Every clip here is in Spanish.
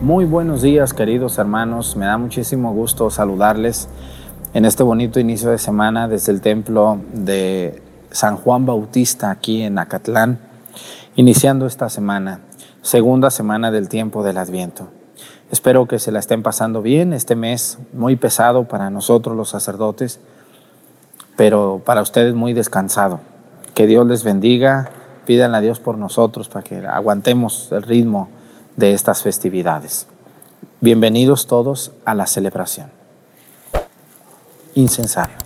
Muy buenos días queridos hermanos, me da muchísimo gusto saludarles en este bonito inicio de semana desde el templo de San Juan Bautista aquí en Acatlán, iniciando esta semana, segunda semana del tiempo del Adviento. Espero que se la estén pasando bien este mes, muy pesado para nosotros los sacerdotes, pero para ustedes muy descansado. Que Dios les bendiga, pídanle a Dios por nosotros para que aguantemos el ritmo de estas festividades. Bienvenidos todos a la celebración. Incensario.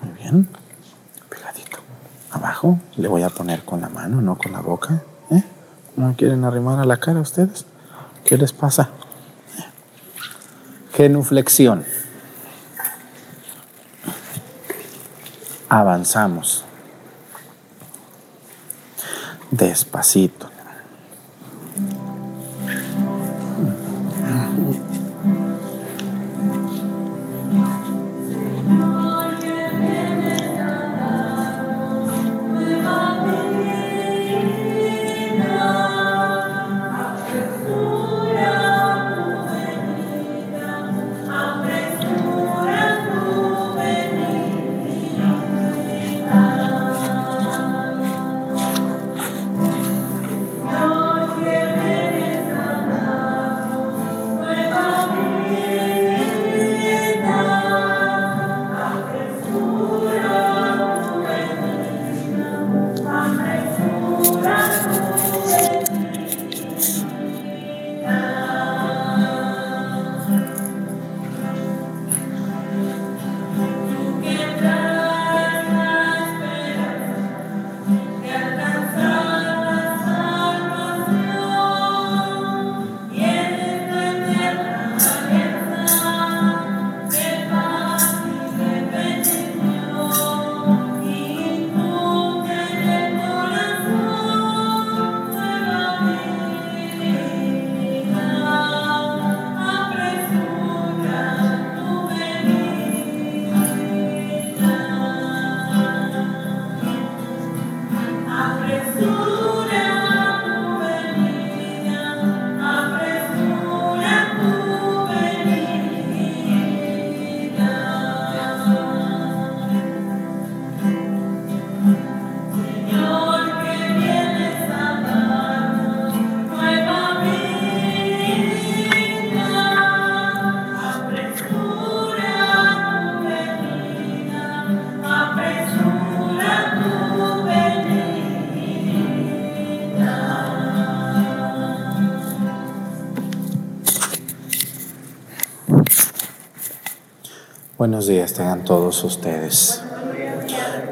Muy bien. Pegadito. Abajo le voy a poner con la mano, no con la boca. ¿Eh? ¿No quieren arrimar a la cara ustedes? ¿Qué les pasa? Genuflexión. Avanzamos despacito. Buenos días tengan todos ustedes.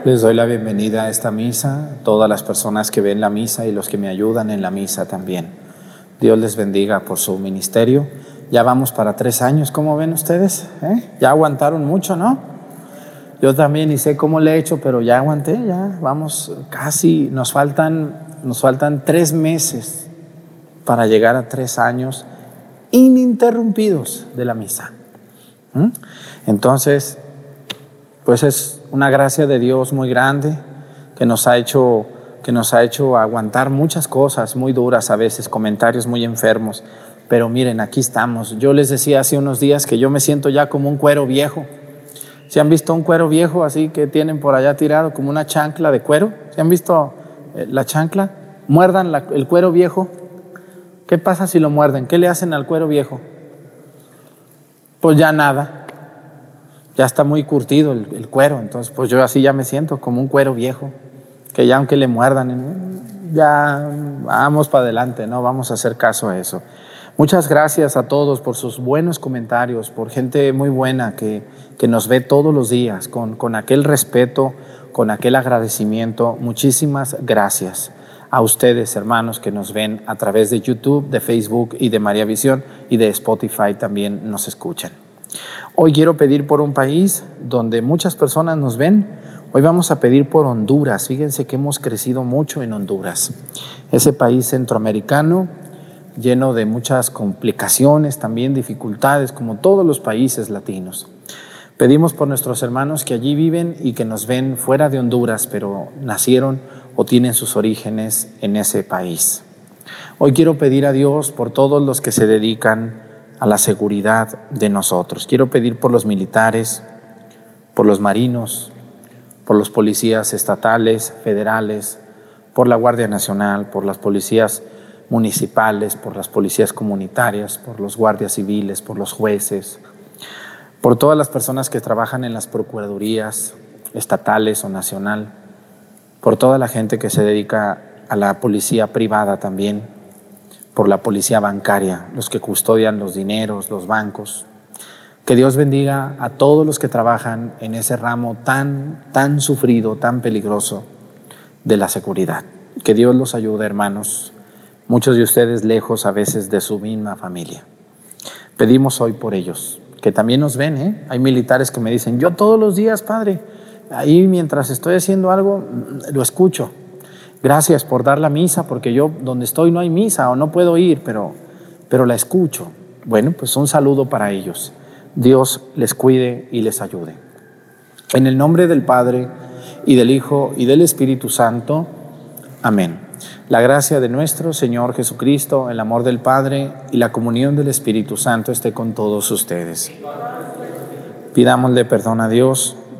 Les doy la bienvenida a esta misa, todas las personas que ven la misa y los que me ayudan en la misa también. Dios les bendiga por su ministerio. Ya vamos para tres años, ¿cómo ven ustedes? ¿Eh? Ya aguantaron mucho, ¿no? Yo también y sé cómo le he hecho, pero ya aguanté, ya vamos casi, nos faltan, nos faltan tres meses para llegar a tres años ininterrumpidos de la misa. ¿Mm? Entonces, pues es una gracia de Dios muy grande que nos ha hecho que nos ha hecho aguantar muchas cosas muy duras a veces, comentarios muy enfermos. Pero miren, aquí estamos. Yo les decía hace unos días que yo me siento ya como un cuero viejo. ¿Se han visto un cuero viejo así que tienen por allá tirado como una chancla de cuero? ¿Se han visto eh, la chancla? Muerdan el cuero viejo. ¿Qué pasa si lo muerden? ¿Qué le hacen al cuero viejo? Pues ya nada ya está muy curtido el, cuero, entonces pues yo así ya me siento como un cuero viejo, que ya aunque le muerdan, ya vamos para adelante, no vamos a hacer caso a eso. Muchas gracias a todos por sus buenos comentarios, por gente muy buena que, que nos ve todos los días, con, con aquel respeto, con aquel agradecimiento. Muchísimas gracias a ustedes, hermanos, que nos ven a través de YouTube, de Facebook y de María Visión y de Spotify también nos escuchan. Hoy quiero pedir por un país donde muchas personas nos ven. Hoy vamos a pedir por Honduras. Fíjense que hemos crecido mucho en Honduras. Ese país centroamericano lleno de muchas complicaciones, también dificultades, como todos los países latinos. Pedimos por nuestros hermanos que allí viven y que nos ven fuera de Honduras, pero nacieron o tienen sus orígenes en ese país. Hoy quiero pedir a Dios por todos los que se dedican a la seguridad de nosotros. Quiero pedir por los militares, por los marinos, por los policías estatales, federales, por la Guardia Nacional, por las policías municipales, por las policías comunitarias, por los guardias civiles, por los jueces, por todas las personas que trabajan en las procuradurías estatales o nacional, por toda la gente que se dedica a la policía privada también, por la policía bancaria, los que custodian los dineros, los bancos. Que Dios bendiga a todos los que trabajan en ese ramo tan, tan sufrido, tan peligroso de la seguridad. Que Dios los ayude, hermanos, muchos de ustedes lejos a veces de su misma familia. Pedimos hoy por ellos, que también nos ven, ¿eh? Hay militares que me dicen, yo todos los días, Padre, ahí mientras estoy haciendo algo, lo escucho. Gracias por dar la misa, porque yo donde estoy no hay misa o no puedo ir, pero, pero la escucho. Bueno, pues un saludo para ellos. Dios les cuide y les ayude. En el nombre del Padre y del Hijo y del Espíritu Santo. Amén. La gracia de nuestro Señor Jesucristo, el amor del Padre y la comunión del Espíritu Santo esté con todos ustedes. Pidámosle perdón a Dios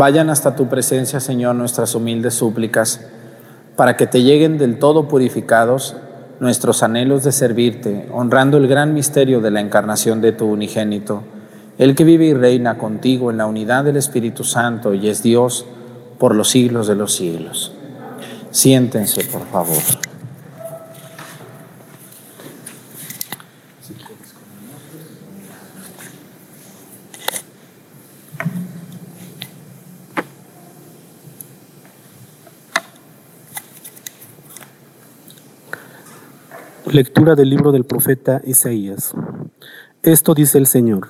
Vayan hasta tu presencia, Señor, nuestras humildes súplicas, para que te lleguen del todo purificados nuestros anhelos de servirte, honrando el gran misterio de la encarnación de tu unigénito, el que vive y reina contigo en la unidad del Espíritu Santo y es Dios por los siglos de los siglos. Siéntense, por favor. Lectura del libro del profeta Isaías. Esto dice el Señor.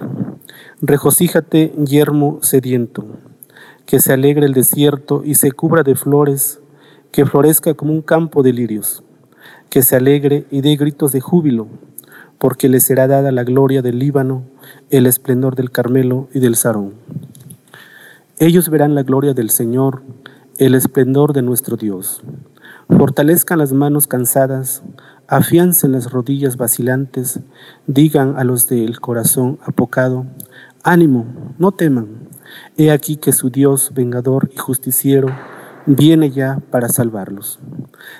Regocíjate, yermo sediento, que se alegre el desierto y se cubra de flores, que florezca como un campo de lirios, que se alegre y dé gritos de júbilo, porque le será dada la gloria del Líbano, el esplendor del Carmelo y del Sarón. Ellos verán la gloria del Señor, el esplendor de nuestro Dios. Fortalezcan las manos cansadas, afiancen las rodillas vacilantes, digan a los del corazón apocado, ánimo, no teman, he aquí que su Dios vengador y justiciero viene ya para salvarlos.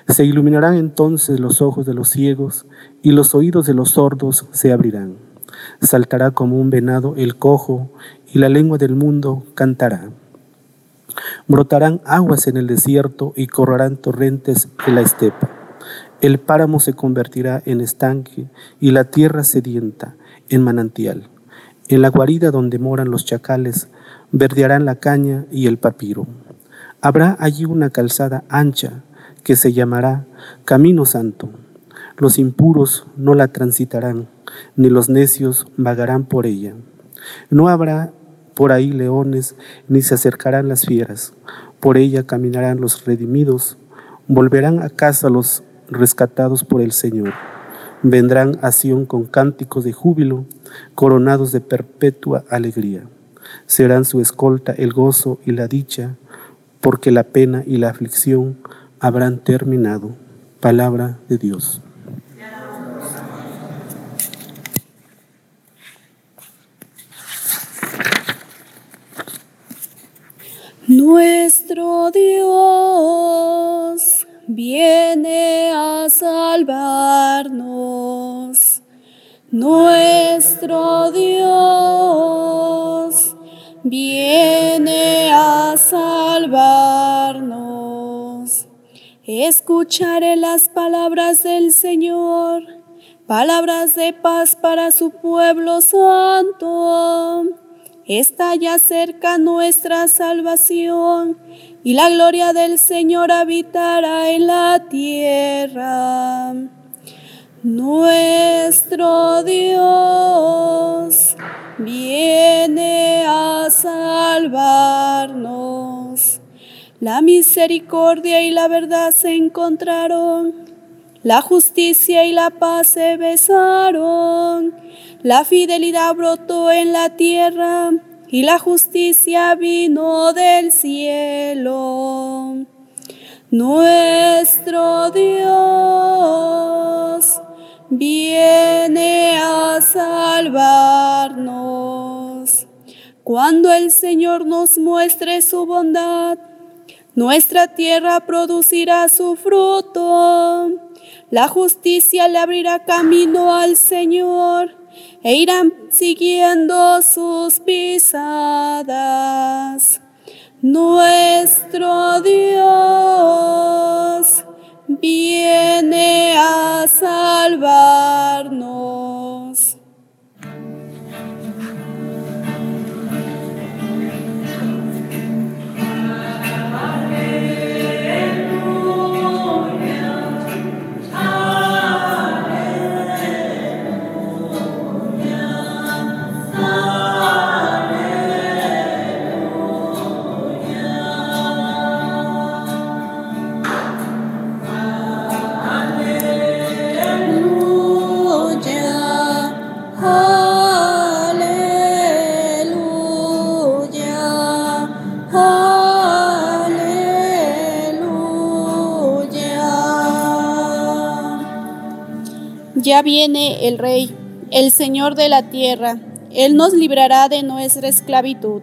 Se iluminarán entonces los ojos de los ciegos y los oídos de los sordos se abrirán. Saltará como un venado el cojo y la lengua del mundo cantará. Brotarán aguas en el desierto y correrán torrentes en la estepa. El páramo se convertirá en estanque y la tierra sedienta en manantial. En la guarida donde moran los chacales verdearán la caña y el papiro. Habrá allí una calzada ancha que se llamará Camino Santo. Los impuros no la transitarán, ni los necios vagarán por ella. No habrá por ahí leones, ni se acercarán las fieras. Por ella caminarán los redimidos, volverán a casa los rescatados por el Señor. Vendrán a Sión con cánticos de júbilo, coronados de perpetua alegría. Serán su escolta el gozo y la dicha, porque la pena y la aflicción habrán terminado. Palabra de Dios. Nuestro Dios viene a salvarnos. Nuestro Dios viene a salvarnos. Escucharé las palabras del Señor, palabras de paz para su pueblo santo. Está ya cerca nuestra salvación y la gloria del Señor habitará en la tierra. Nuestro Dios viene a salvarnos. La misericordia y la verdad se encontraron, la justicia y la paz se besaron, la fidelidad brotó en la tierra y la justicia vino del cielo. Nuestro Dios viene a salvarnos. Cuando el Señor nos muestre su bondad, nuestra tierra producirá su fruto. La justicia le abrirá camino al Señor e irán siguiendo sus pisadas. Nuestro Dios viene a salvarnos. Ya viene el Rey, el Señor de la tierra. Él nos librará de nuestra esclavitud.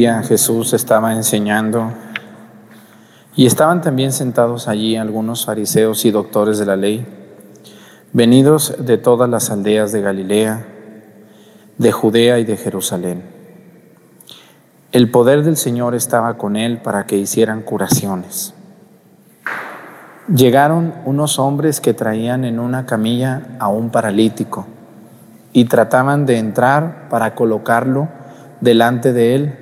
Jesús estaba enseñando y estaban también sentados allí algunos fariseos y doctores de la ley, venidos de todas las aldeas de Galilea, de Judea y de Jerusalén. El poder del Señor estaba con él para que hicieran curaciones. Llegaron unos hombres que traían en una camilla a un paralítico y trataban de entrar para colocarlo delante de él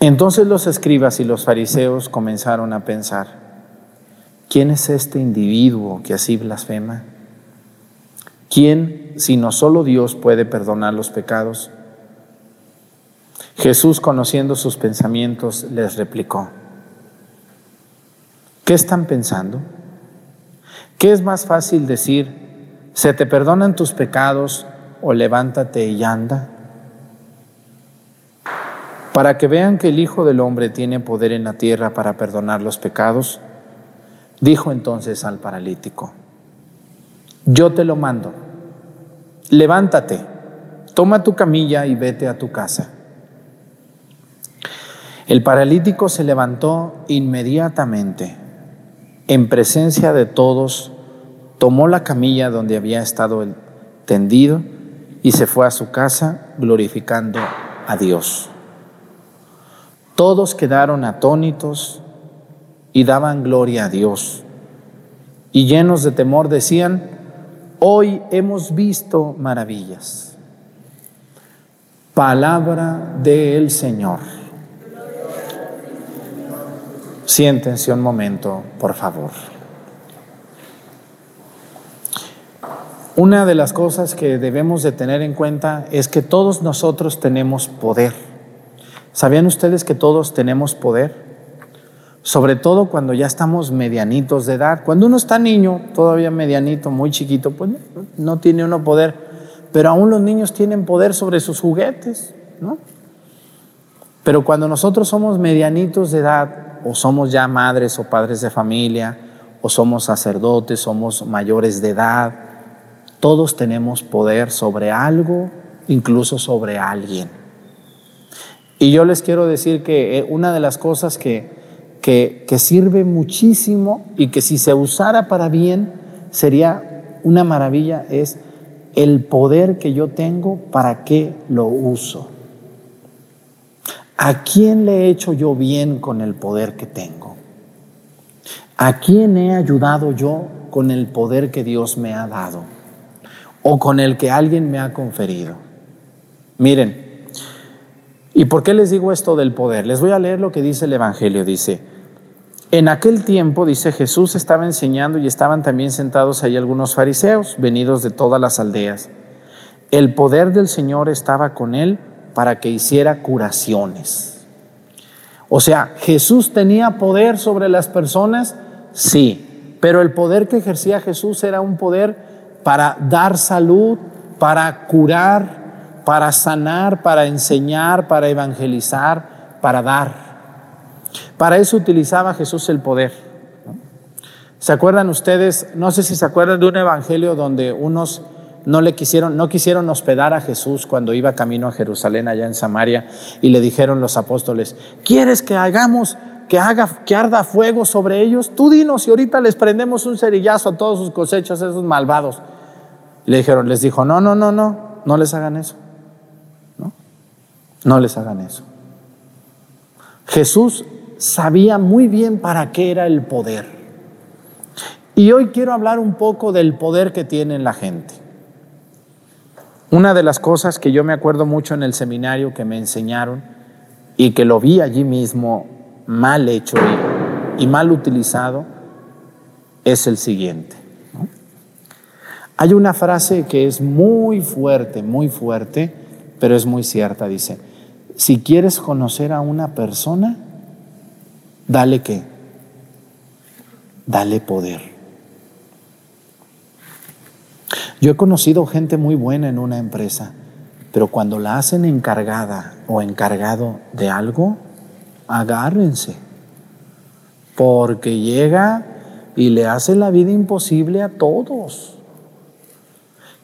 Entonces los escribas y los fariseos comenzaron a pensar, ¿quién es este individuo que así blasfema? ¿Quién, si no solo Dios, puede perdonar los pecados? Jesús, conociendo sus pensamientos, les replicó, ¿qué están pensando? ¿Qué es más fácil decir, se te perdonan tus pecados o levántate y anda? Para que vean que el Hijo del Hombre tiene poder en la tierra para perdonar los pecados, dijo entonces al paralítico, yo te lo mando, levántate, toma tu camilla y vete a tu casa. El paralítico se levantó inmediatamente, en presencia de todos, tomó la camilla donde había estado tendido y se fue a su casa glorificando a Dios. Todos quedaron atónitos y daban gloria a Dios. Y llenos de temor decían, hoy hemos visto maravillas. Palabra del Señor. Siéntense un momento, por favor. Una de las cosas que debemos de tener en cuenta es que todos nosotros tenemos poder. ¿Sabían ustedes que todos tenemos poder? Sobre todo cuando ya estamos medianitos de edad. Cuando uno está niño, todavía medianito, muy chiquito, pues no tiene uno poder. Pero aún los niños tienen poder sobre sus juguetes, ¿no? Pero cuando nosotros somos medianitos de edad, o somos ya madres o padres de familia, o somos sacerdotes, somos mayores de edad, todos tenemos poder sobre algo, incluso sobre alguien. Y yo les quiero decir que eh, una de las cosas que, que, que sirve muchísimo y que si se usara para bien sería una maravilla es el poder que yo tengo, ¿para qué lo uso? ¿A quién le he hecho yo bien con el poder que tengo? ¿A quién he ayudado yo con el poder que Dios me ha dado? ¿O con el que alguien me ha conferido? Miren, ¿y por qué les digo esto del poder? Les voy a leer lo que dice el Evangelio. Dice, en aquel tiempo, dice Jesús, estaba enseñando y estaban también sentados ahí algunos fariseos, venidos de todas las aldeas. El poder del Señor estaba con él para que hiciera curaciones. O sea, Jesús tenía poder sobre las personas, sí, pero el poder que ejercía Jesús era un poder para dar salud, para curar, para sanar, para enseñar, para evangelizar, para dar. Para eso utilizaba Jesús el poder. ¿Se acuerdan ustedes? No sé si se acuerdan de un evangelio donde unos no le quisieron, no quisieron hospedar a Jesús cuando iba camino a Jerusalén allá en Samaria y le dijeron los apóstoles, ¿quieres que hagamos, que haga, que arda fuego sobre ellos? Tú dinos y ahorita les prendemos un cerillazo a todos sus cosechas, esos malvados. Le dijeron, les dijo, no, no, no, no, no les hagan eso. No, les hagan eso. Jesús sabía muy bien para qué era el poder. Y hoy quiero hablar un poco del poder que tiene la gente. Una de las cosas que yo me acuerdo mucho en el seminario que me enseñaron y que lo vi allí mismo mal hecho y, mal utilizado es el siguiente. Hay una frase que es muy fuerte, muy fuerte, pero es muy cierta. Dice, si quieres conocer a una persona, dale qué? Dale poder. Yo he conocido gente muy buena en una empresa, pero cuando la hacen encargada o encargado de algo, agárrense, porque llega y le hace la vida imposible a todos.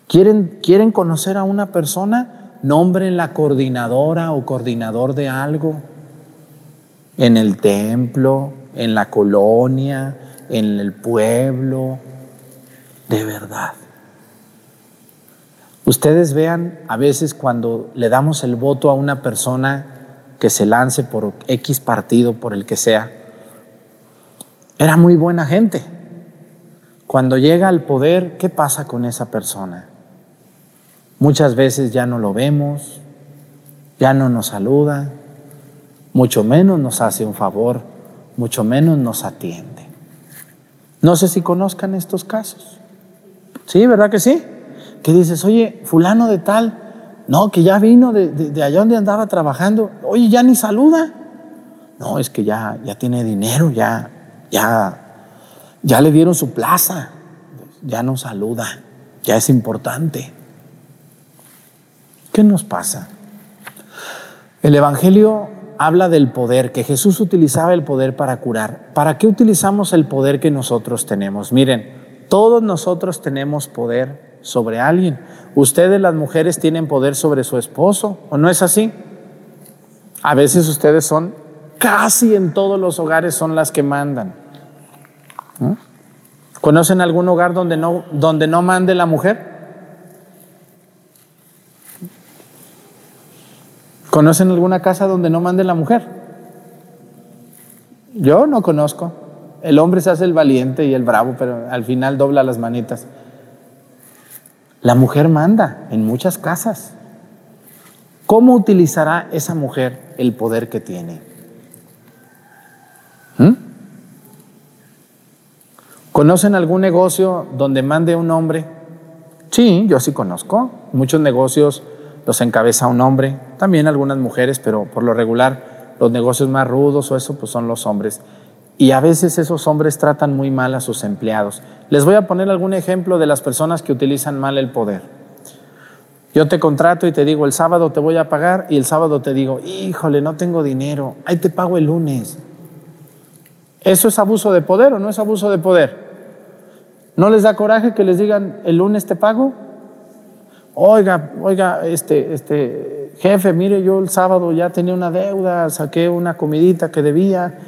¿Quieren, quieren conocer a una persona? Nombren la coordinadora o coordinador de algo en el templo, en la colonia, en el pueblo, de verdad. Ustedes vean a veces cuando le damos el voto a una persona que se lance por X partido, por el que sea, era muy buena gente. Cuando llega al poder, ¿qué pasa con esa persona? Muchas veces ya no lo vemos, ya no nos saluda, mucho menos nos hace un favor, mucho menos nos atiende. No sé si conozcan estos casos. Sí, ¿verdad que sí? Que dices, oye, fulano de tal, no, que ya vino de, allá donde andaba trabajando, oye, ya ni saluda. No, es que ya, ya tiene dinero, ya, ya, ya le dieron su plaza, ya no saluda, ya es importante. ¿Qué nos pasa? El Evangelio habla del poder, que Jesús utilizaba el poder para curar. ¿Para qué utilizamos el poder que nosotros tenemos? Miren, todos nosotros tenemos poder sobre alguien. Ustedes las mujeres tienen poder sobre su esposo, ¿o no es así? A veces ustedes son, casi en todos los hogares son las que mandan. ¿Conocen algún hogar donde no, donde no mande la mujer? ¿Conocen alguna casa donde no mande la mujer? Yo no conozco. El hombre se hace el valiente y el bravo, pero al final dobla las manitas. La mujer manda en muchas casas. ¿Cómo utilizará esa mujer el poder que tiene? ¿Mm? ¿Conocen algún negocio donde mande un hombre? Sí, yo sí conozco. Muchos negocios los encabeza un hombre, también algunas mujeres, pero por lo regular los negocios más rudos o eso pues son los hombres. Y a veces esos hombres tratan muy mal a sus empleados. Les voy a poner algún ejemplo de las personas que utilizan mal el poder. Yo te contrato y te digo, el sábado te voy a pagar y el sábado te digo, híjole, no tengo dinero, ahí te pago el lunes. ¿Eso es abuso de poder o no es abuso de poder? ¿No les da coraje que les digan, el lunes te pago? Oiga, oiga, este, este, jefe, mire, yo el sábado ya tenía una deuda, saqué una comidita que debía.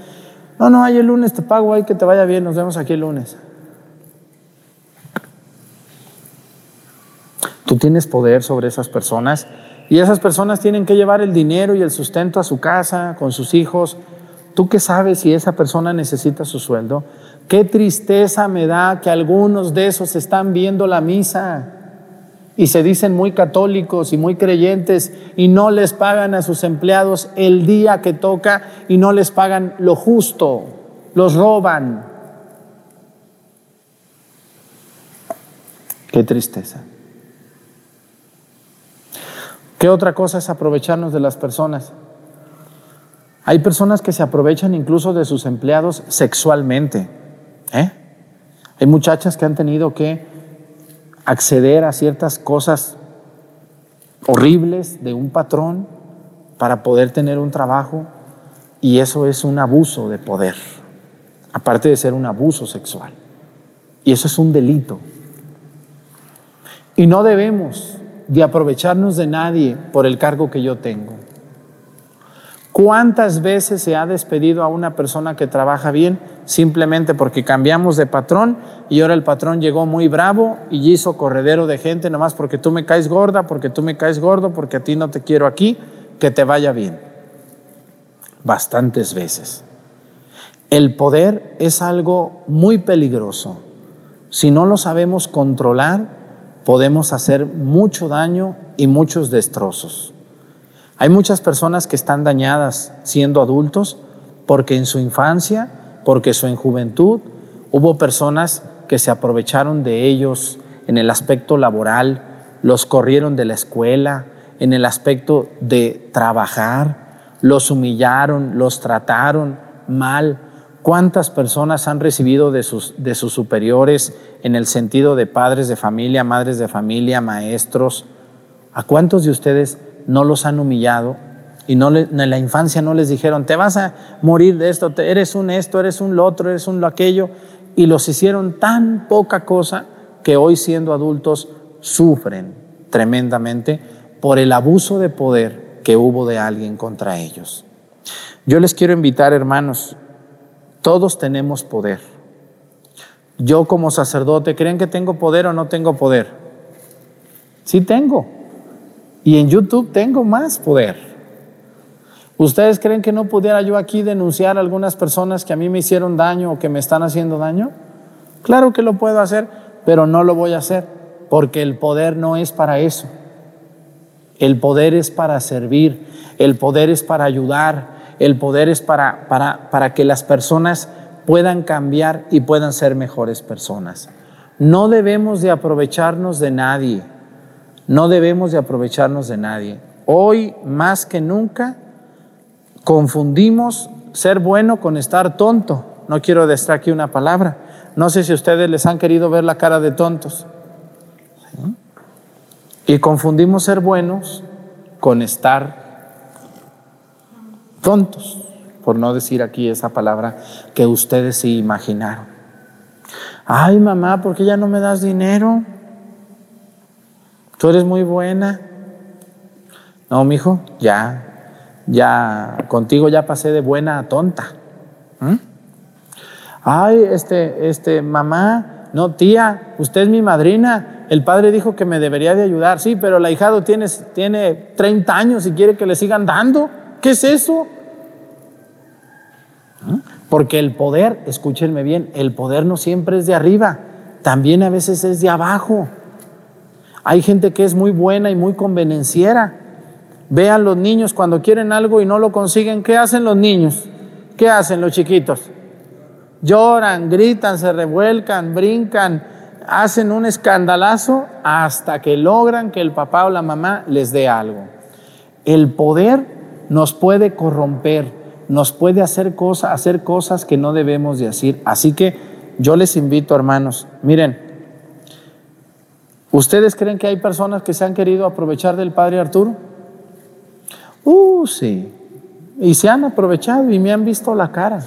No, no, ahí el lunes te pago, ahí que te vaya bien, nos vemos aquí el lunes. Tú tienes poder sobre esas personas y esas personas tienen que llevar el dinero y el sustento a su casa, con sus hijos. ¿Tú qué sabes si esa persona necesita su sueldo? Qué tristeza me da que algunos de esos están viendo la misa y se dicen muy católicos y muy creyentes y no les pagan a sus empleados el día que toca y no les pagan lo justo, los roban. Qué tristeza. ¿Qué otra cosa es aprovecharnos de las personas? Hay personas que se aprovechan incluso de sus empleados sexualmente. ¿eh? Hay muchachas que han tenido que acceder a ciertas cosas horribles de un patrón para poder tener un trabajo y eso es un abuso de poder, aparte de ser un abuso sexual. Y eso es un delito. Y no debemos de aprovecharnos de nadie por el cargo que yo tengo. ¿Cuántas veces se ha despedido a una persona que trabaja bien simplemente porque cambiamos de patrón y ahora el patrón llegó muy bravo y hizo corredero de gente nomás porque tú me caes gorda, porque tú me caes gordo, porque a ti no te quiero aquí, que te vaya bien? Bastantes veces. El poder es algo muy peligroso. Si no lo sabemos controlar, podemos hacer mucho daño y muchos destrozos. Hay muchas personas que están dañadas siendo adultos porque en su infancia, porque en juventud, hubo personas que se aprovecharon de ellos en el aspecto laboral, los corrieron de la escuela, en el aspecto de trabajar, los humillaron, los trataron mal. ¿Cuántas personas han recibido de sus, de sus superiores en el sentido de padres de familia, madres de familia, maestros? ¿A cuántos de ustedes no los han humillado y no en la infancia no les dijeron, te vas a morir de esto, eres un esto, eres un lo otro, eres un lo aquello, y los hicieron tan poca cosa que hoy siendo adultos sufren tremendamente por el abuso de poder que hubo de alguien contra ellos. Yo les quiero invitar, hermanos, todos tenemos poder. Yo como sacerdote, ¿creen que tengo poder o no tengo poder? Sí tengo. Y en YouTube tengo más poder. ¿Ustedes creen que no pudiera yo aquí denunciar a algunas personas que a mí me hicieron daño o que me están haciendo daño? Claro que lo puedo hacer, pero no lo voy a hacer, porque el poder no es para eso. El poder es para servir, el poder es para ayudar, el poder es para, para, para que las personas puedan cambiar y puedan ser mejores personas. No debemos de aprovecharnos de nadie, no debemos de aprovecharnos de nadie. Hoy más que nunca confundimos ser bueno con estar tonto. No quiero decir aquí una palabra. No sé si ustedes les han querido ver la cara de tontos. Y confundimos ser buenos con estar tontos, por no decir aquí esa palabra que ustedes sí imaginaron. Ay, mamá, ¿por qué ya no me das dinero? Tú eres muy buena. No, mijo, ya, ya, contigo ya pasé de buena a tonta. ¿Mm? Ay, este, este, mamá, no, tía, usted es mi madrina. El padre dijo que me debería de ayudar. Sí, pero el ahijado tiene, tiene 30 años y quiere que le sigan dando. ¿Qué es eso? Porque el poder, escúchenme bien, el poder no siempre es de arriba, también a veces es de abajo. Hay gente que es muy buena y muy convenenciera. Vean los niños cuando quieren algo y no lo consiguen, ¿qué hacen los niños? ¿Qué hacen los chiquitos? Lloran, gritan, se revuelcan, brincan, hacen un escandalazo hasta que logran que el papá o la mamá les dé algo. El poder nos puede corromper nos puede hacer, cosas, hacer cosas que no debemos de hacer. Así que yo les invito, hermanos, miren, ¿ustedes creen que hay personas que se han querido aprovechar del Padre Arturo? Uh, sí. Y se han aprovechado y me han visto la cara.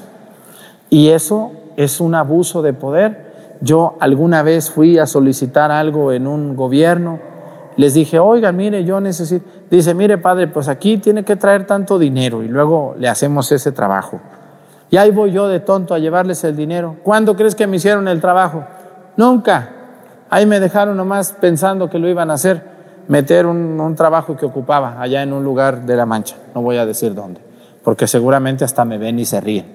Y eso es un abuso de poder. Yo alguna vez fui a solicitar algo en un gobierno les dije, oiga, mire, yo necesito, dice, mire padre, pues aquí tiene que traer tanto dinero y luego le hacemos ese trabajo. Y ahí voy yo de tonto a llevarles el dinero. ¿Cuándo crees que me hicieron el trabajo? Nunca. Ahí me dejaron nomás pensando que lo iban a hacer, meter un, un trabajo que ocupaba allá en un lugar de la Mancha. No voy a decir dónde, porque seguramente hasta me ven y se ríen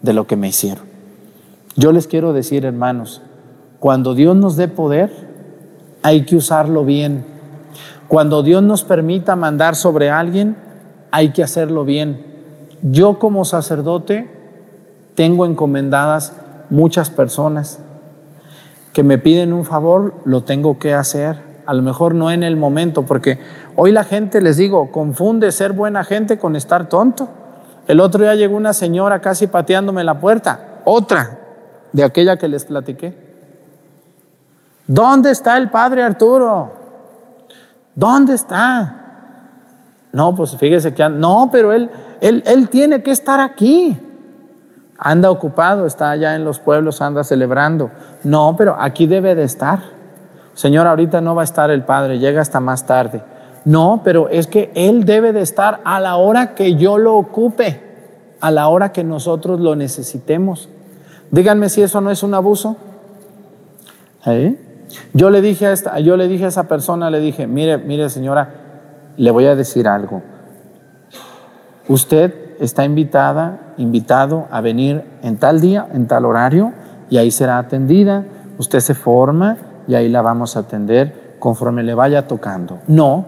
de lo que me hicieron. Yo les quiero decir, hermanos, cuando Dios nos dé poder, hay que usarlo bien cuando Dios nos permita mandar sobre alguien, hay que hacerlo bien. Yo como sacerdote tengo encomendadas muchas personas que me piden un favor, lo tengo que hacer. A lo mejor no en el momento, porque hoy la gente, les digo, confunde ser buena gente con estar tonto. El otro día llegó una señora casi pateándome la puerta, otra de aquella que les platiqué. ¿Dónde está el padre Arturo? ¿Dónde está? No, pues fíjese que no, pero él, él, él tiene que estar aquí. Anda ocupado, está allá en los pueblos, anda celebrando. No, pero aquí debe de estar. Señor, ahorita no va a estar el Padre, llega hasta más tarde. No, pero es que Él debe de estar a la hora que yo lo ocupe, a la hora que nosotros lo necesitemos. Díganme si eso no es un abuso. Yo le dije a esta, yo le dije a esa persona, le dije, mire, mire señora, le voy a decir algo. Usted está invitada, invitado a venir en tal día, en tal horario, y ahí será atendida. Usted se forma y ahí la vamos a atender conforme le vaya tocando. No,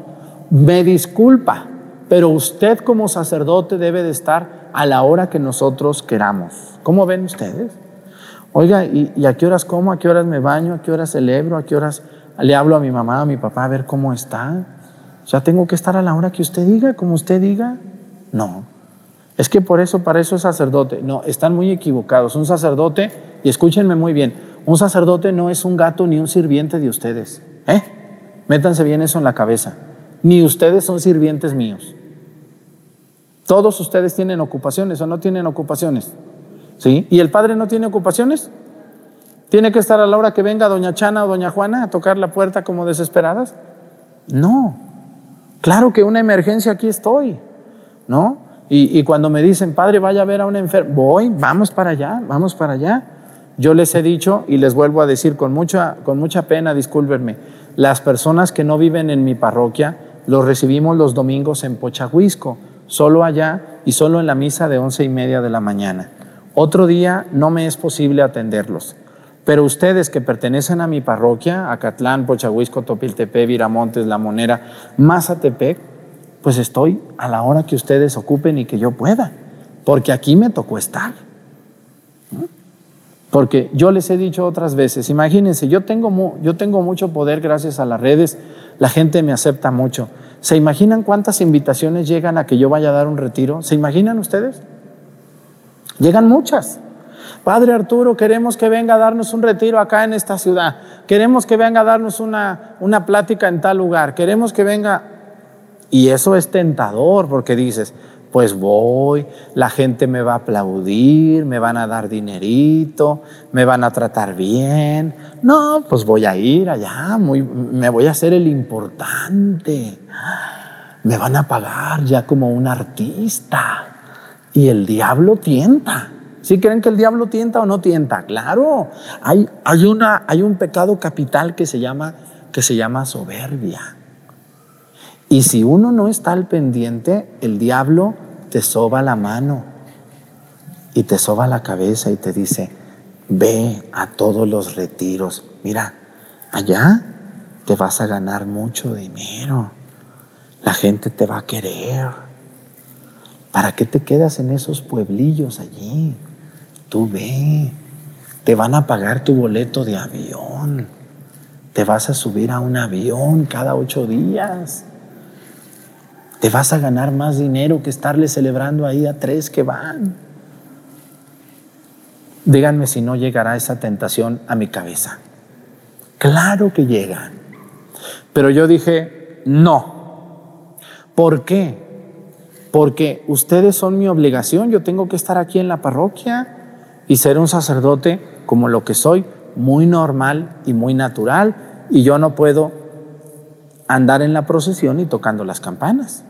me disculpa, pero usted como sacerdote debe de estar a la hora que nosotros queramos. ¿Cómo ven ustedes? Oiga, ¿y, a qué horas como? ¿A qué horas me baño? ¿A qué horas celebro? ¿A qué horas le hablo a mi mamá, a mi papá a ver cómo está? ¿Ya tengo que estar a la hora que usted diga, como usted diga? No. Es que por eso, para eso es sacerdote. No, están muy equivocados. Un sacerdote, y escúchenme muy bien, un sacerdote no es un gato ni un sirviente de ustedes. ¿Eh? Métanse bien eso en la cabeza. Ni ustedes son sirvientes míos. Todos ustedes tienen ocupaciones o no tienen ocupaciones. ¿Sí? ¿Y el padre no tiene ocupaciones? ¿Tiene que estar a la hora que venga doña Chana o doña Juana a tocar la puerta como desesperadas? No. Claro que una emergencia aquí estoy, ¿no? Y, cuando me dicen, padre, vaya a ver a un enfermo, voy, vamos para allá, vamos para allá. Yo les he dicho y les vuelvo a decir con mucha, con mucha pena, discúlpenme, las personas que no viven en mi parroquia los recibimos los domingos en Pochahuisco, solo allá y solo en la misa de once y media de la mañana. Otro día no me es posible atenderlos. Pero ustedes que pertenecen a mi parroquia, Acatlán, Pochahuisco, Topiltepe, Viramontes, La Monera, Mazatepec, pues estoy a la hora que ustedes ocupen y que yo pueda, porque aquí me tocó estar. Porque yo les he dicho otras veces, imagínense, yo tengo, yo tengo mucho poder gracias a las redes, la gente me acepta mucho. ¿Se imaginan cuántas invitaciones llegan a que yo vaya a dar un retiro? ¿Se imaginan ustedes? Llegan muchas. Padre Arturo, queremos que venga a darnos un retiro acá en esta ciudad. Queremos que venga a darnos una, una plática en tal lugar. Queremos que venga. Y eso es tentador porque dices, pues voy, la gente me va a aplaudir, me van a dar dinerito, me van a tratar bien. No, pues voy a ir allá, muy, me voy a hacer el importante. Me van a pagar ya como un artista. Y el diablo tienta. ¿Sí creen que el diablo tienta o no tienta? Claro, hay, hay, una, hay un pecado capital que se, llama, que se llama soberbia. Y si uno no está al pendiente, el diablo te soba la mano y te soba la cabeza y te dice, ve a todos los retiros. Mira, allá te vas a ganar mucho dinero. La gente te va a querer. ¿Para qué te quedas en esos pueblillos allí? Tú ve, te van a pagar tu boleto de avión. Te vas a subir a un avión cada ocho días. Te vas a ganar más dinero que estarle celebrando ahí a tres que van. Díganme si no llegará esa tentación a mi cabeza. Claro que llega. Pero yo dije, no. ¿Por qué? Porque ustedes son mi obligación. Yo tengo que estar aquí en la parroquia y ser un sacerdote como lo que soy, muy normal y muy natural. Y yo no puedo andar en la procesión y tocando las campanas.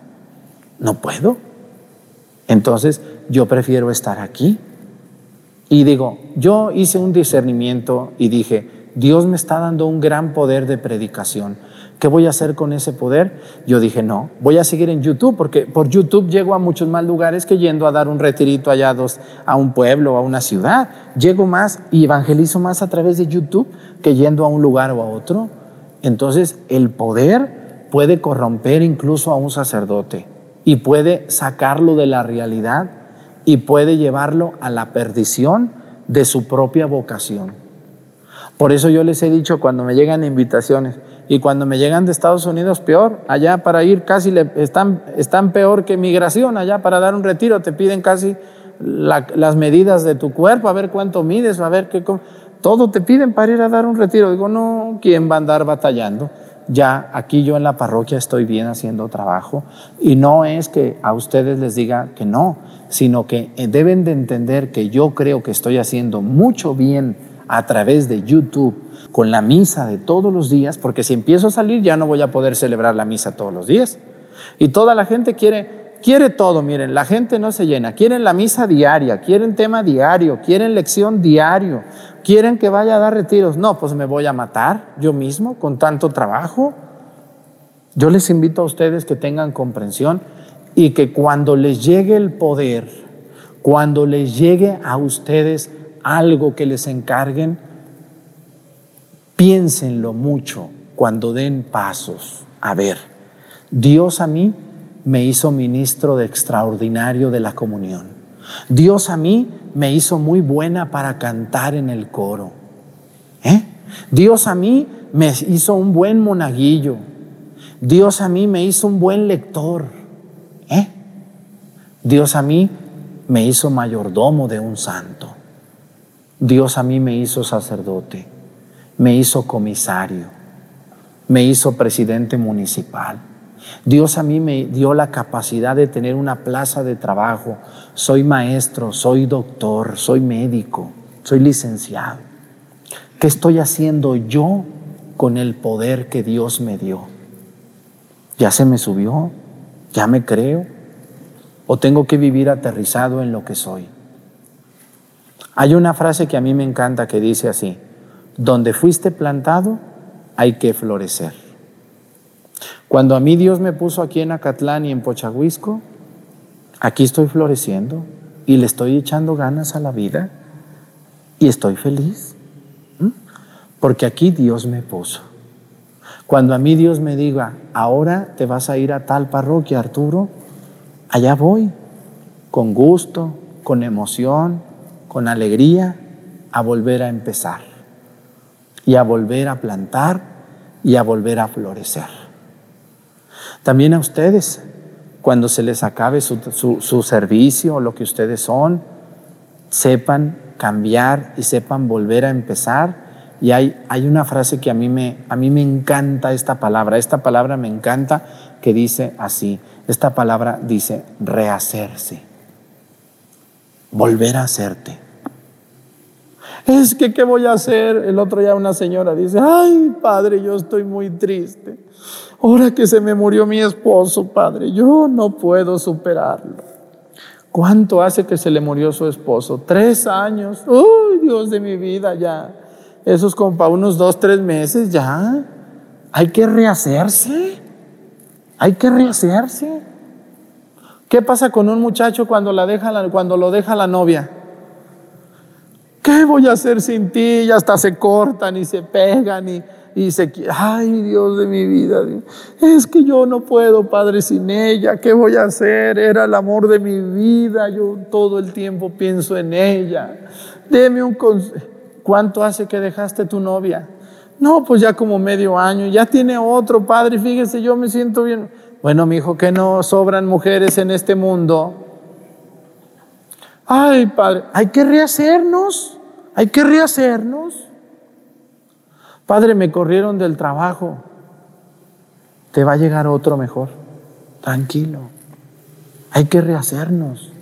No puedo. Entonces yo prefiero estar aquí. Y digo, yo hice un discernimiento y dije, Dios me está dando un gran poder de predicación. ¿Qué voy a hacer con ese poder? Yo dije, no, voy a seguir en YouTube, porque por YouTube llego a muchos más lugares que yendo a dar un retirito allá a un pueblo a una ciudad. Llego más y evangelizo más a través de YouTube que yendo a un lugar o a otro. Entonces, el poder puede corromper incluso a un sacerdote y puede sacarlo de la realidad y puede llevarlo a la perdición de su propia vocación. Por eso yo les he dicho cuando me llegan invitaciones y cuando me llegan de Estados Unidos, peor, allá para ir casi están, están peor que migración, allá para dar un retiro te piden casi las medidas de tu cuerpo, a ver cuánto mides, a ver qué... Todo te piden para ir a dar un retiro. Digo, no, ¿quién va a andar batallando? Ya aquí yo en la parroquia estoy bien haciendo trabajo y no es que a ustedes les diga que no, sino que eh, deben de entender que yo creo que estoy haciendo mucho bien a través de YouTube con la misa de todos los días, porque si empiezo a salir ya no voy a poder celebrar la misa todos los días. Y toda la gente quiere quiere todo, miren, la gente no se llena, quieren la misa diaria, quieren tema diario, quieren lección diario, quieren que vaya a dar retiros. No, pues me voy a matar yo mismo con tanto trabajo. Yo les invito a ustedes que tengan comprensión y que cuando les llegue el poder, cuando les llegue a ustedes algo que les encarguen, piénsenlo mucho cuando den pasos. A ver, Dios a mí me hizo ministro de extraordinario de la comunión. Dios a mí me hizo muy buena para cantar en el coro. ¿Eh? Dios a mí me hizo un buen monaguillo. Dios a mí me hizo un buen lector. ¿Eh? Dios a mí me hizo mayordomo de un santo. Dios a mí me hizo sacerdote, me hizo comisario, me hizo presidente municipal. Dios a mí me dio la capacidad de tener una plaza de trabajo. Soy maestro, soy doctor, soy médico, soy licenciado. ¿Qué estoy haciendo yo con el poder que Dios me dio? ¿Ya se me subió? ¿Ya me creo? ¿O tengo que vivir aterrizado en lo que soy? Hay una frase que a mí me encanta que dice así, donde fuiste plantado hay que florecer. Cuando a mí Dios me puso aquí en Acatlán y en Pochahuisco, aquí estoy floreciendo y le estoy echando ganas a la vida y estoy feliz. Porque aquí Dios me puso. Cuando a mí Dios me diga, ahora te vas a ir a tal parroquia, Arturo, allá voy, con gusto, con emoción, con alegría, a volver a empezar y a volver a plantar y a volver a florecer. También a ustedes, cuando se les acabe su, su servicio, lo que ustedes son, sepan cambiar y sepan volver a empezar y hay, hay una frase que a mí, me, a mí me encanta esta palabra, esta palabra me encanta que dice así, esta palabra dice rehacerse, volver a hacerte. Es que, ¿qué voy a hacer? El otro día una señora dice, ay, padre, yo estoy muy triste. Ahora que se me murió mi esposo, padre, yo no puedo superarlo. ¿Cuánto hace que se le murió su esposo? Tres años. Uy, Dios de mi vida, ya. Eso es como para unos dos, tres meses ya. Hay que rehacerse. Hay que rehacerse. ¿Qué pasa con un muchacho cuando, la deja cuando lo deja la novia? ¿Qué voy a hacer sin ti? Y hasta se cortan y se pegan y, y se... Ay, Dios de mi vida. Es que yo no puedo, Padre, sin ella. ¿Qué voy a hacer? Era el amor de mi vida. Yo todo el tiempo pienso en ella. Deme un consejo. ¿Cuánto hace que dejaste tu novia? No, pues ya como medio año, ya tiene otro padre, fíjese, yo me siento bien. Bueno, mi hijo, que no sobran mujeres en este mundo. Ay, padre, hay que rehacernos, hay que rehacernos. Padre, me corrieron del trabajo. Te va a llegar otro mejor. Tranquilo. Hay que rehacernos.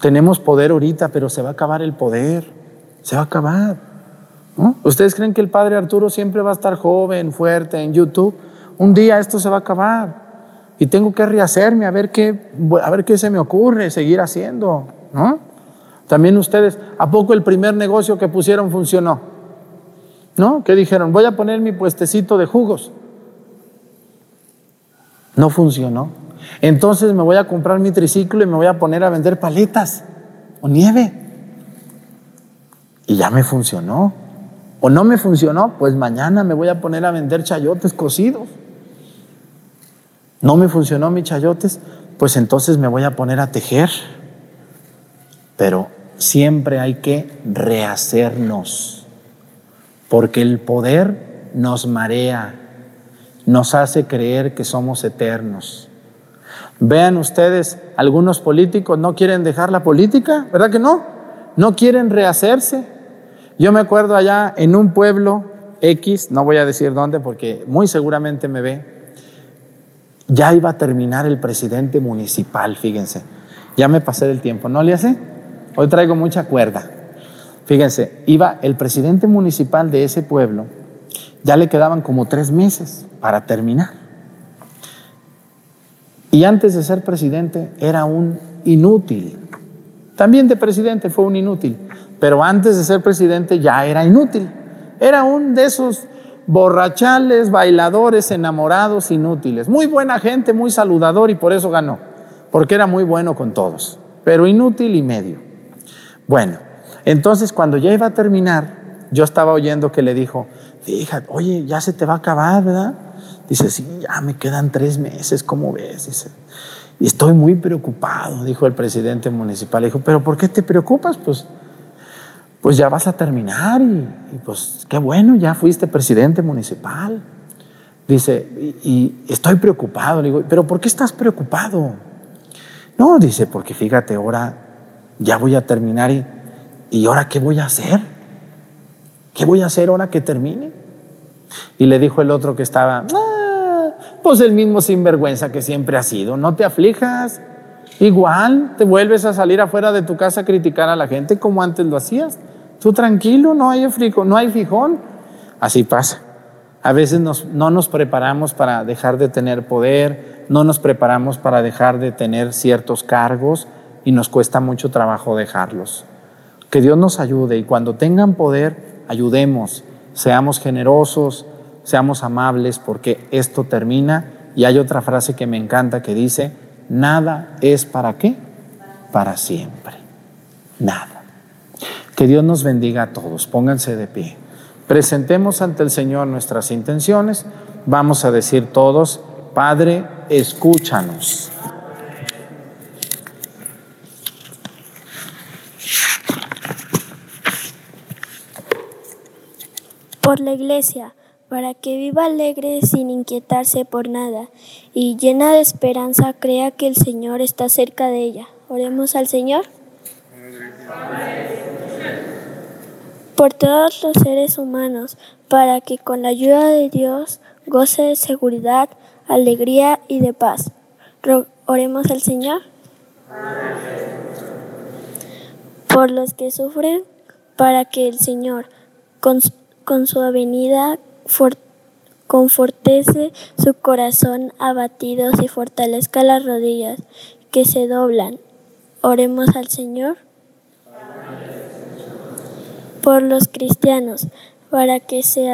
Tenemos poder ahorita, pero se va a acabar el poder se va a acabar. ¿Ustedes creen que el padre Arturo siempre va a estar joven, fuerte en YouTube? Un día esto se va a acabar y tengo que rehacerme a ver qué, a ver qué se me ocurre seguir haciendo. ¿no? También ustedes, ¿a poco el primer negocio que pusieron funcionó? ¿No? ¿Qué dijeron? Voy a poner mi puestecito de jugos. No funcionó. Entonces me voy a comprar mi triciclo y me voy a poner a vender paletas o nieve. Y ya me funcionó. O no me funcionó, pues mañana me voy a poner a vender chayotes cocidos. No me funcionó mi chayotes, pues entonces me voy a poner a tejer. Pero siempre hay que rehacernos, porque el poder nos marea, nos hace creer que somos eternos. Vean ustedes, algunos políticos no quieren dejar la política, ¿verdad que no? No quieren rehacerse. Yo me acuerdo allá en un pueblo X, no voy a decir dónde porque muy seguramente me ve, ya iba a terminar el presidente municipal, fíjense. Ya me pasé del tiempo, ¿no le hace? Hoy traigo mucha cuerda. Fíjense, iba el presidente municipal de ese pueblo, ya le quedaban como tres meses para terminar. Y antes de ser presidente era un inútil. También de presidente fue un inútil pero antes de ser presidente ya era inútil. Era un de esos borrachales, bailadores, enamorados, inútiles. Muy buena gente, muy saludador y por eso ganó, porque era muy bueno con todos, pero inútil y medio. Bueno, entonces cuando ya iba a terminar, yo estaba oyendo que le dijo, fíjate, oye, ya se te va a acabar, ¿verdad? Dice, sí, ya me quedan tres meses, ¿cómo ves? Dice, y estoy muy preocupado, dijo el presidente municipal. dijo, pero ¿por qué te preocupas? Pues pues ya vas a terminar y, pues qué bueno, ya fuiste presidente municipal. Dice, y, estoy preocupado. Le digo, pero ¿por qué estás preocupado? No, dice, porque fíjate, ahora ya voy a terminar y, y ahora qué voy a hacer? ¿Qué voy a hacer ahora que termine? Y le dijo el otro que estaba, ah, pues el mismo sinvergüenza que siempre ha sido, no te aflijas. Igual te vuelves a salir afuera de tu casa a criticar a la gente como antes lo hacías. Tú tranquilo, no hay, frico, no hay fijón. Así pasa. A veces no nos preparamos para dejar de tener poder, no nos preparamos para dejar de tener ciertos cargos y nos cuesta mucho trabajo dejarlos. Que Dios nos ayude y cuando tengan poder, ayudemos, seamos generosos, seamos amables, porque esto termina. Y hay otra frase que me encanta que dice, nada es para qué? Para siempre. Nada. Que Dios nos bendiga a todos. Pónganse de pie. Presentemos ante el Señor nuestras intenciones. Vamos a decir todos, Padre, escúchanos. Por la Iglesia, para que viva alegre sin inquietarse por nada y llena de esperanza crea que el Señor está cerca de ella. Oremos al Señor. Por todos los seres humanos, para que con la ayuda de Dios goce de seguridad, alegría y de paz. Oremos al Señor. Por los que sufren, para que el Señor, con, con su avenida, confortece su corazón abatido y fortalezca las rodillas que se doblan. Oremos al Señor. Por los cristianos, para que se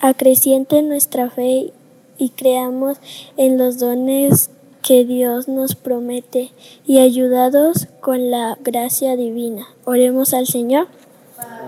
acreciente nuestra fe y creamos en los dones que Dios nos promete y ayudados con la gracia divina. Oremos al Señor.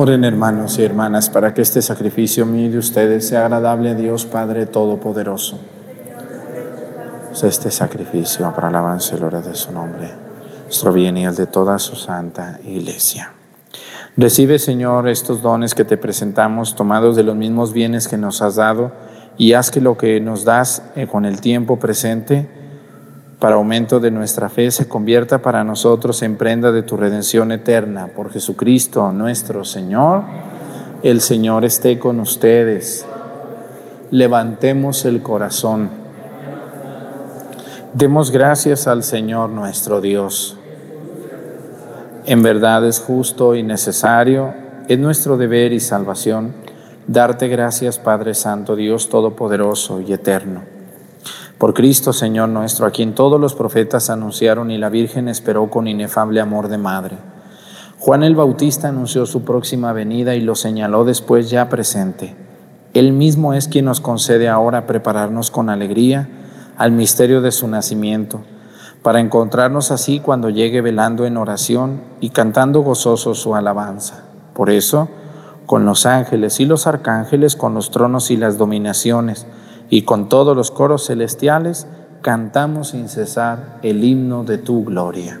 Oren hermanos y hermanas para que este sacrificio mío de ustedes sea agradable a Dios Padre Todopoderoso. Este sacrificio para alabanza y gloria de su nombre, nuestro bien y el de toda su santa iglesia. Recibe, Señor, estos dones que te presentamos, tomados de los mismos bienes que nos has dado, y haz que lo que nos das eh, con el tiempo presente para aumento de nuestra fe se convierta para nosotros en prenda de tu redención eterna. Por Jesucristo nuestro Señor, el Señor esté con ustedes. Levantemos el corazón. Demos gracias al Señor nuestro Dios. En verdad es justo y necesario, es nuestro deber y salvación, darte gracias Padre Santo, Dios Todopoderoso y Eterno por Cristo, Señor nuestro, a quien todos los profetas anunciaron y la Virgen esperó con inefable amor de madre. Juan el Bautista anunció su próxima venida y lo señaló después ya presente. Él mismo es quien nos concede ahora prepararnos con alegría al misterio de su nacimiento, para encontrarnos así cuando llegue velando en oración y cantando gozoso su alabanza. Por eso, con los ángeles y los arcángeles, con los tronos y las dominaciones, y con todos los coros celestiales cantamos sin cesar el himno de tu gloria.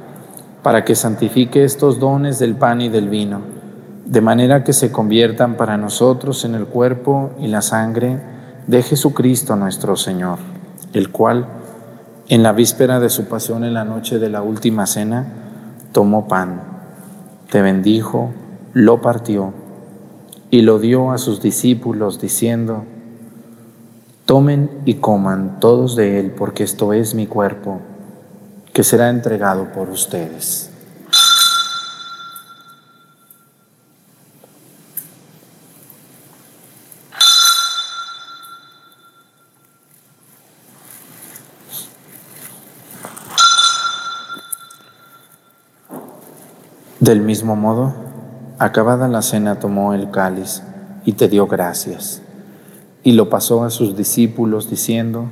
para que santifique estos dones del pan y del vino, de manera que se conviertan para nosotros en el cuerpo y la sangre de Jesucristo nuestro Señor, el cual, en la víspera de su pasión en la noche de la última cena, tomó pan, te bendijo, lo partió y lo dio a sus discípulos diciendo, Tomen y coman todos de él, porque esto es mi cuerpo que será entregado por ustedes. Del mismo modo, acabada la cena tomó el cáliz y te dio gracias, y lo pasó a sus discípulos diciendo,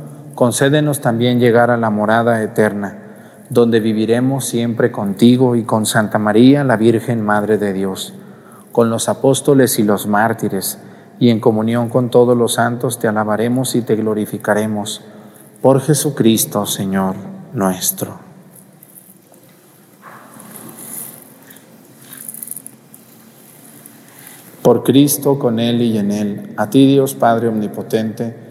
concédenos también llegar a la morada eterna, donde viviremos siempre contigo y con Santa María, la Virgen Madre de Dios, con los apóstoles y los mártires, y en comunión con todos los santos te alabaremos y te glorificaremos. Por Jesucristo, Señor nuestro. Por Cristo, con Él y en Él, a ti Dios Padre Omnipotente,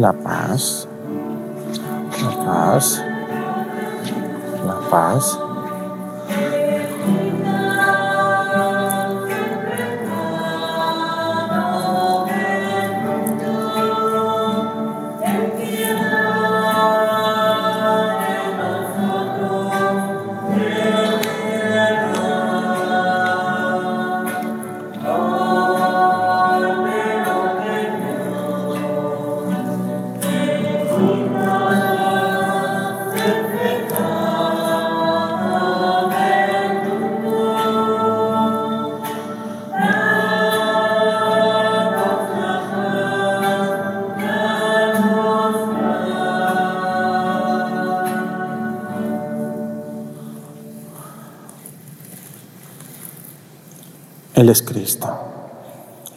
La paz, la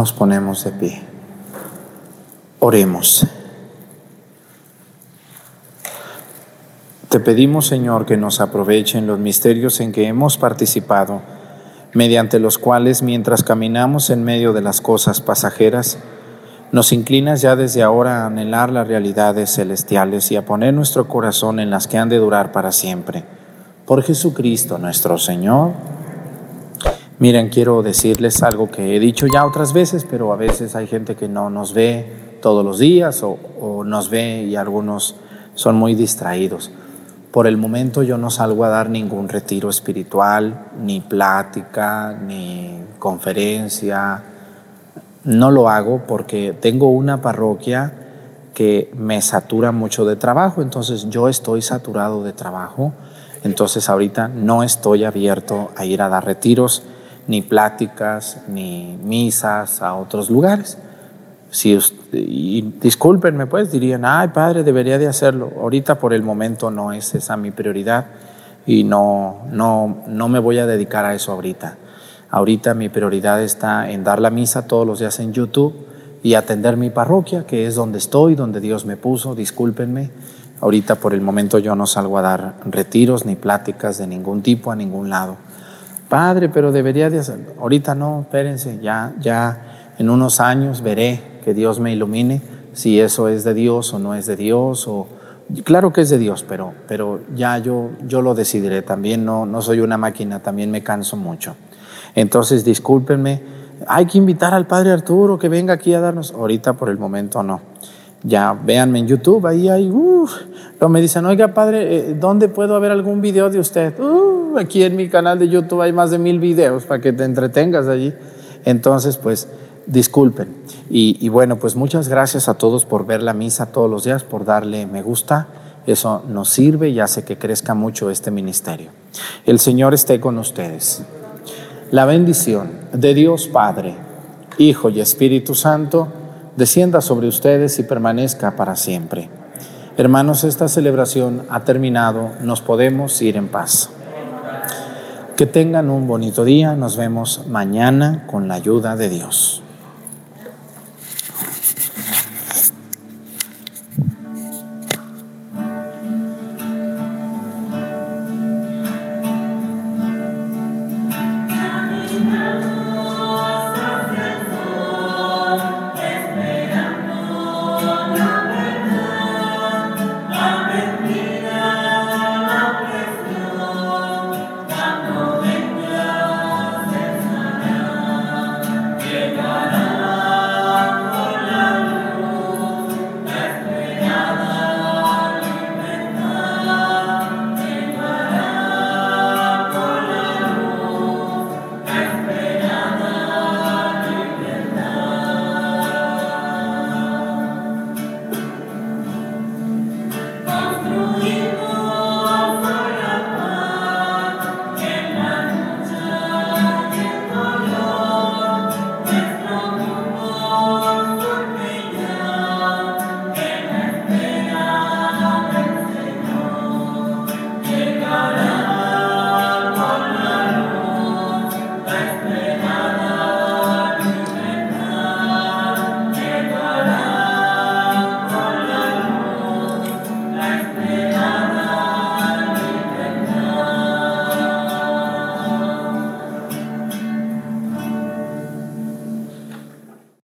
Nos ponemos de pie. Oremos. Te pedimos, Señor, que nos aprovechen los misterios en que hemos participado, mediante los cuales, mientras caminamos en medio de las cosas pasajeras, nos inclinas ya desde ahora a anhelar las realidades celestiales y a poner nuestro corazón en las que han de durar para siempre. Por Jesucristo nuestro Señor. Miren, quiero decirles algo que he dicho ya otras veces, pero a veces hay gente que no nos ve todos los días o, o nos ve y algunos son muy distraídos. Por el momento yo no salgo a dar ningún retiro espiritual, ni plática, ni conferencia. No lo hago porque tengo una parroquia que me satura mucho de trabajo, entonces yo estoy saturado de trabajo, entonces ahorita no estoy abierto a ir a dar retiros, ni pláticas, ni misas a otros lugares. Si y discúlpenme, pues dirían, ay padre, debería de hacerlo. Ahorita por el momento no es esa mi prioridad y no, no, no me voy a dedicar a eso ahorita. Ahorita mi prioridad está en dar la misa todos los días en YouTube y atender mi parroquia, que es donde estoy, donde Dios me puso, discúlpenme. Ahorita por el momento yo no salgo a dar retiros ni pláticas de ningún tipo a ningún lado. Padre, pero debería de hacerlo. Ahorita no, espérense, ya, ya en unos años veré que Dios me ilumine si eso es de Dios o no es de Dios o claro que es de Dios, pero pero ya yo yo lo decidiré también, no no soy una máquina, también me canso mucho. Entonces, discúlpenme, hay que invitar al Padre Arturo que venga aquí a darnos ahorita por el momento no. Ya véanme en YouTube, ahí hay, uff, luego me dicen, oiga padre, ¿dónde puedo ver algún video de usted? Uh, aquí en mi canal de YouTube hay más de mil videos para que te entretengas allí. Entonces, pues, disculpen. Y, y, bueno, pues muchas gracias a todos por ver la misa todos los días, por darle me gusta. Eso nos sirve y hace que crezca mucho este ministerio. El Señor esté con ustedes. La bendición de Dios Padre, Hijo y Espíritu Santo descienda sobre ustedes y permanezca para siempre. Hermanos, esta celebración ha terminado, nos podemos ir en paz. Que tengan un bonito día, nos vemos mañana con la ayuda de Dios.